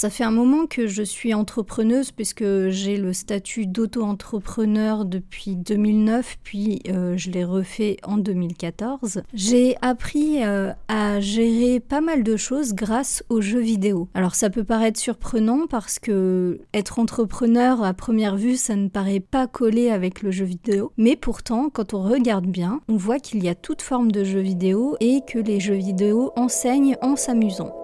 Ça fait un moment que je suis entrepreneuse puisque j'ai le statut d'auto-entrepreneur depuis 2009, puis euh, je l'ai refait en 2014. J'ai appris euh, à gérer pas mal de choses grâce aux jeux vidéo. Alors ça peut paraître surprenant parce que être entrepreneur à première vue, ça ne paraît pas collé avec le jeu vidéo, mais pourtant quand on regarde bien, on voit qu'il y a toute forme de jeux vidéo et que les jeux vidéo enseignent en s'amusant.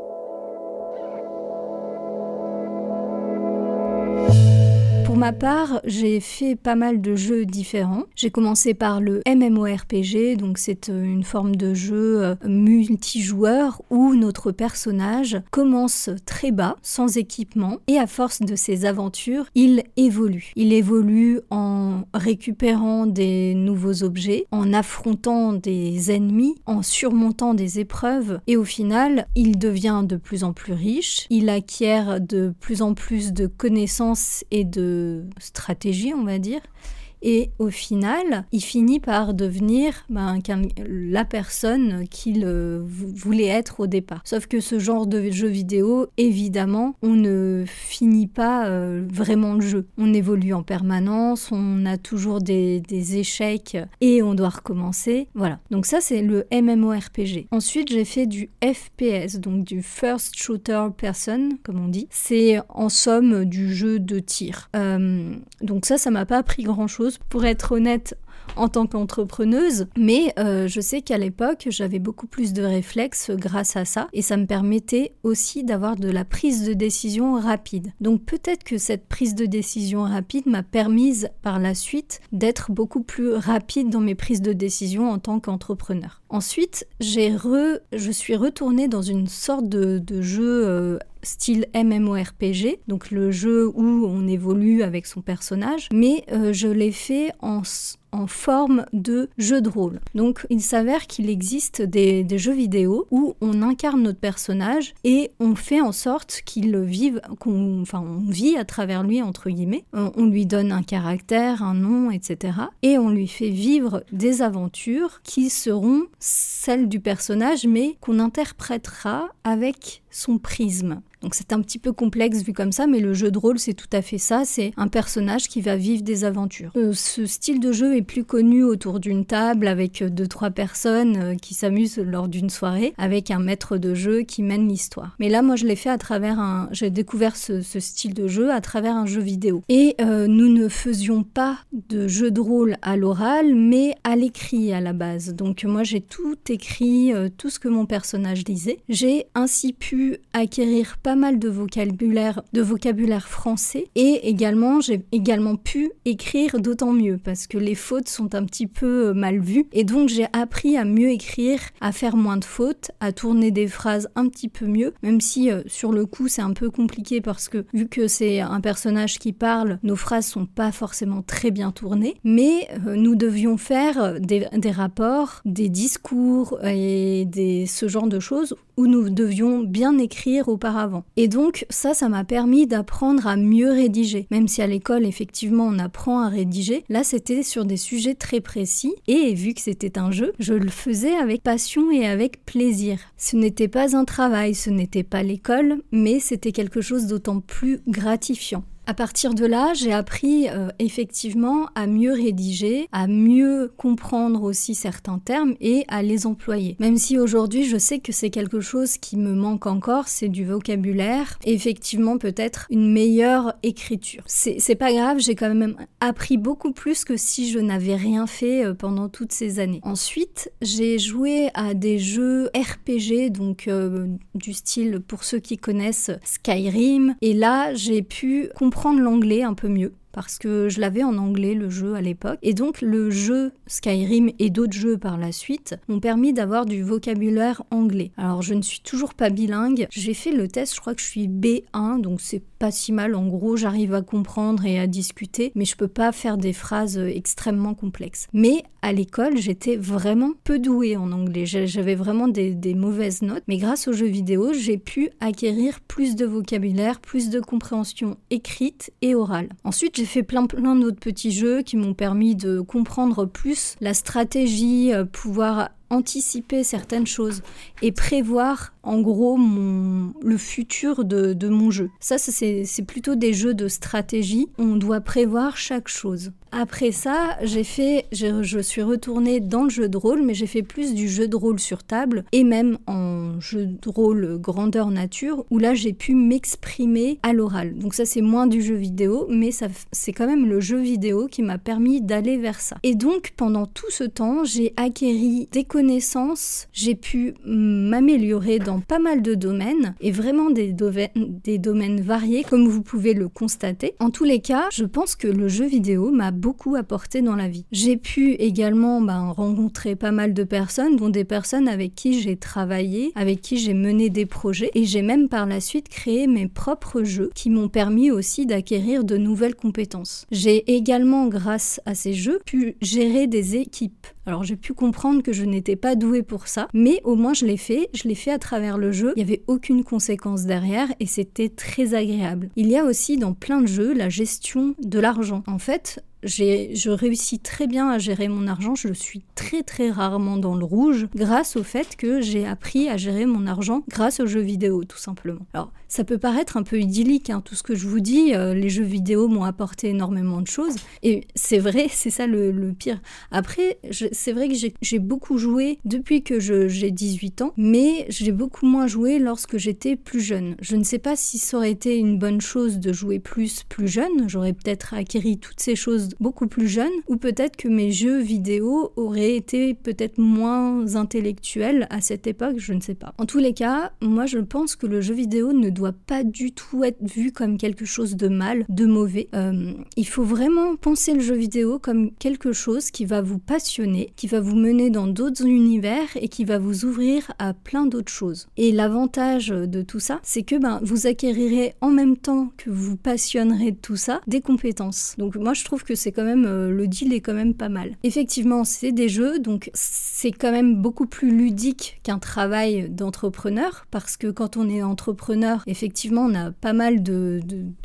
Pour ma part, j'ai fait pas mal de jeux différents. J'ai commencé par le MMORPG, donc c'est euh, une forme de jeu euh, multijoueur où notre personnage commence très bas, sans équipement, et à force de ses aventures, il évolue. Il évolue en récupérant des nouveaux objets, en affrontant des ennemis, en surmontant des épreuves, et au final, il devient de plus en plus riche, il acquiert de plus en plus de connaissances et de stratégie, on va dire. Et au final, il finit par devenir ben, la personne qu'il voulait être au départ. Sauf que ce genre de jeu vidéo, évidemment, on ne finit pas euh, vraiment le jeu. On évolue en permanence, on a toujours des, des échecs et on doit recommencer. Voilà. Donc ça, c'est le MMORPG. Ensuite, j'ai fait du FPS, donc du First Shooter Person, comme on dit. C'est en somme du jeu de tir. Euh, donc ça, ça m'a pas appris grand-chose pour être honnête, en tant qu'entrepreneuse, mais euh, je sais qu'à l'époque, j'avais beaucoup plus de réflexes grâce à ça, et ça me permettait aussi d'avoir de la prise de décision rapide. Donc peut-être que cette prise de décision rapide m'a permise par la suite d'être beaucoup plus rapide dans mes prises de décision en tant qu'entrepreneur. Ensuite, j'ai re... je suis retournée dans une sorte de, jeu euh, style MMORPG, donc le jeu où on évolue avec son personnage, mais euh, je l'ai fait en, en forme de jeu de rôle. Donc il s'avère qu'il existe des, jeux vidéo où on incarne notre personnage et on fait en sorte qu'il vive, qu'on, enfin on vit à travers lui entre guillemets. On, lui donne un caractère, un nom, etc. Et on lui fait vivre des aventures qui seront celles du personnage mais qu'on interprétera avec son prisme. Donc c'est un petit peu complexe vu comme ça, mais le jeu de rôle c'est tout à fait ça, c'est un personnage qui va vivre des aventures. Euh, ce style de jeu est plus connu autour d'une table avec deux trois personnes euh, qui s'amusent lors d'une soirée, avec un maître de jeu qui mène l'histoire. Mais là moi je l'ai fait à travers un, j'ai découvert ce, style de jeu à travers un jeu vidéo. Et euh, nous ne faisions pas de jeu de rôle à l'oral, mais à l'écrit à la base. Donc moi j'ai tout écrit, tout ce que mon personnage disait. J'ai ainsi pu acquérir pas mal de vocabulaire, de vocabulaire français et également j'ai également pu écrire d'autant mieux parce que les fautes sont un petit peu euh, mal vues et donc j'ai appris à mieux écrire, à faire moins de fautes, à tourner des phrases un petit peu mieux, même si euh, sur le coup c'est un peu compliqué parce que vu que c'est un personnage qui parle, nos phrases sont pas forcément très bien tournées, mais euh, nous devions faire des, des, rapports, des discours et des, ce genre de choses où nous devions bien écrire auparavant. Et donc ça, ça m'a permis d'apprendre à mieux rédiger. Même si à l'école, effectivement, on apprend à rédiger, là, c'était sur des sujets très précis. Et vu que c'était un jeu, je le faisais avec passion et avec plaisir. Ce n'était pas un travail, ce n'était pas l'école, mais c'était quelque chose d'autant plus gratifiant. À partir de là, j'ai appris euh, effectivement à mieux rédiger, à mieux comprendre aussi certains termes et à les employer. Même si aujourd'hui je sais que c'est quelque chose qui me manque encore, c'est du vocabulaire, effectivement peut-être une meilleure écriture. C'est pas grave, j'ai quand même appris beaucoup plus que si je n'avais rien fait euh, pendant toutes ces années. Ensuite, j'ai joué à des jeux RPG, donc euh, du style pour ceux qui connaissent Skyrim, et là j'ai pu comprendre l'anglais un peu mieux parce que je l'avais en anglais le jeu à l'époque. Et donc le jeu Skyrim et d'autres jeux par la suite m'ont permis d'avoir du vocabulaire anglais. Alors je ne suis toujours pas bilingue. J'ai fait le test, je crois que je suis B1, donc c'est pas si mal. En gros, j'arrive à comprendre et à discuter, mais je peux pas faire des phrases extrêmement complexes. Mais à l'école, j'étais vraiment peu douée en anglais. J'avais vraiment des, des mauvaises notes. Mais grâce aux jeux vidéo, j'ai pu acquérir plus de vocabulaire, plus de compréhension écrite et orale. Ensuite, j'ai fait plein plein d'autres petits jeux qui m'ont permis de comprendre plus la stratégie, euh, pouvoir anticiper certaines choses et prévoir en gros le futur de, mon jeu. Ça, c'est plutôt des jeux de stratégie. On doit prévoir chaque chose. Après ça, j'ai fait, je, suis retournée dans le jeu de rôle, mais j'ai fait plus du jeu de rôle sur table et même en jeu de rôle grandeur nature, où là j'ai pu m'exprimer à l'oral. Donc ça c'est moins du jeu vidéo, mais c'est quand même le jeu vidéo qui m'a permis d'aller vers ça. Et donc pendant tout ce temps, j'ai acquéri des j'ai pu m'améliorer dans pas mal de domaines et vraiment des, des domaines variés, comme vous pouvez le constater. En tous les cas, je pense que le jeu vidéo m'a beaucoup apporté dans la vie. J'ai pu également ben, rencontrer pas mal de personnes, dont des personnes avec qui j'ai travaillé, avec qui j'ai mené des projets, et j'ai même par la suite créé mes propres jeux qui m'ont permis aussi d'acquérir de nouvelles compétences. J'ai également, grâce à ces jeux, pu gérer des équipes. Alors j'ai pu comprendre que je n'étais pas douée pour ça, mais au moins je l'ai fait, je l'ai fait à travers le jeu, il n'y avait aucune conséquence derrière et c'était très agréable. Il y a aussi dans plein de jeux la gestion de l'argent. En fait, je réussis très bien à gérer mon argent, je suis très très rarement dans le rouge grâce au fait que j'ai appris à gérer mon argent grâce aux jeux vidéo tout simplement. Alors ça peut paraître un peu idyllique, hein, tout ce que je vous dis, euh, les jeux vidéo m'ont apporté énormément de choses et c'est vrai, c'est ça le, pire. Après, c'est vrai que j'ai beaucoup joué depuis que j'ai 18 ans, mais j'ai beaucoup moins joué lorsque j'étais plus jeune. Je ne sais pas si ça aurait été une bonne chose de jouer plus plus jeune, j'aurais peut-être acquis toutes ces choses beaucoup plus jeune, ou peut-être que mes jeux vidéo auraient été peut-être moins intellectuels à cette époque, je ne sais pas. En tous les cas, moi je pense que le jeu vidéo ne doit pas du tout être vu comme quelque chose de mal, de mauvais. Euh, il faut vraiment penser le jeu vidéo comme quelque chose qui va vous passionner, qui va vous mener dans d'autres univers et qui va vous ouvrir à plein d'autres choses. Et l'avantage de tout ça, c'est que ben, vous acquérirez en même temps que vous passionnerez de tout ça des compétences. Donc moi je trouve que c'est quand même euh, le deal est quand même pas mal. Effectivement, c'est des jeux, donc c'est quand même beaucoup plus ludique qu'un travail d'entrepreneur parce que quand on est entrepreneur, effectivement, on a pas mal de,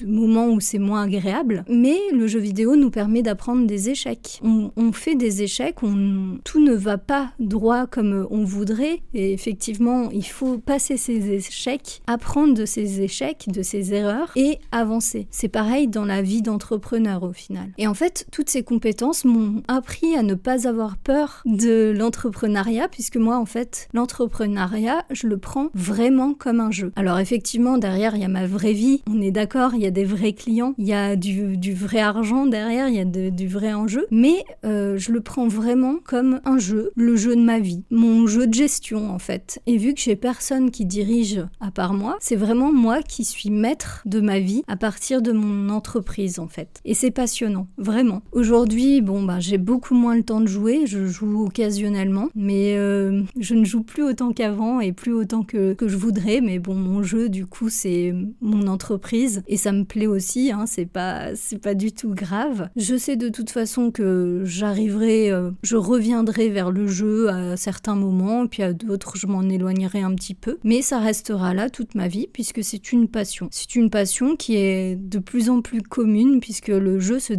moments où c'est moins agréable. Mais le jeu vidéo nous permet d'apprendre des échecs. On, fait des échecs, on, tout ne va pas droit comme on voudrait. Et effectivement, il faut passer ces échecs, apprendre de ces échecs, de ces erreurs et avancer. C'est pareil dans la vie d'entrepreneur au final. Et en fait, toutes ces compétences m'ont appris à ne pas avoir peur de l'entrepreneuriat, puisque moi, en fait, l'entrepreneuriat, je le prends vraiment comme un jeu. Alors effectivement, derrière, il y a ma vraie vie, on est d'accord, il y a des vrais clients, il y a du, vrai argent derrière, il y a du vrai enjeu, mais euh, je le prends vraiment comme un jeu, le jeu de ma vie, mon jeu de gestion en fait. Et vu que j'ai personne qui dirige à part moi, c'est vraiment moi qui suis maître de ma vie à partir de mon entreprise en fait. Et c'est passionnant, vraiment. Aujourd'hui, bon, bah, j'ai beaucoup moins le temps de jouer, je joue occasionnellement, mais euh, je ne joue plus autant qu'avant et plus autant que, je voudrais. Mais bon, mon jeu, du coup, c'est mon entreprise et ça me plaît aussi, hein, c'est pas, pas du tout grave. Je sais de toute façon que j'arriverai, euh, je reviendrai vers le jeu à certains moments, puis à d'autres, je m'en éloignerai un petit peu, mais ça restera là toute ma vie puisque c'est une passion. C'est une passion qui est de plus en plus commune puisque le jeu se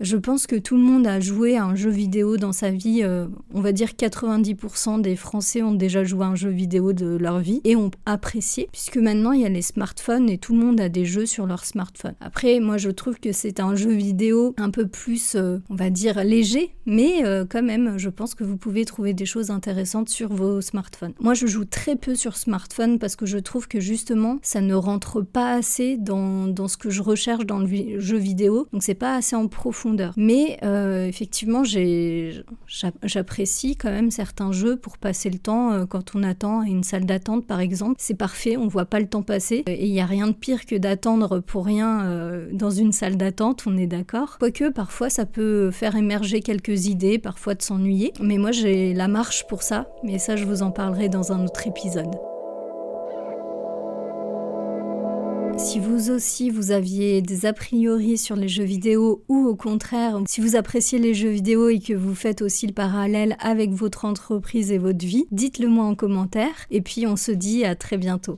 je pense que tout le monde a joué à un jeu vidéo dans sa vie. Euh, on va dire 90% des Français ont déjà joué à un jeu vidéo de leur vie et ont apprécié, puisque maintenant il y a les smartphones et tout le monde a des jeux sur leur smartphone. Après, moi je trouve que c'est un jeu vidéo un peu plus, euh, on va dire, léger, mais euh, quand même, je pense que vous pouvez trouver des choses intéressantes sur vos smartphones. Moi je joue très peu sur smartphone parce que je trouve que justement ça ne rentre pas assez dans, dans ce que je recherche dans le jeu vidéo, donc c'est pas en profondeur. Mais euh, effectivement, j'apprécie quand même certains jeux pour passer le temps euh, quand on attend une salle d'attente, par exemple. C'est parfait, on voit pas le temps passer. Et il n'y a rien de pire que d'attendre pour rien euh, dans une salle d'attente, on est d'accord. Quoique, parfois, ça peut faire émerger quelques idées, parfois de s'ennuyer. Mais moi, j'ai la marche pour ça. Mais ça, je vous en parlerai dans un autre épisode. Si vous aussi vous aviez des a priori sur les jeux vidéo ou au contraire, si vous appréciez les jeux vidéo et que vous faites aussi le parallèle avec votre entreprise et votre vie, dites-le moi en commentaire et puis on se dit à très bientôt.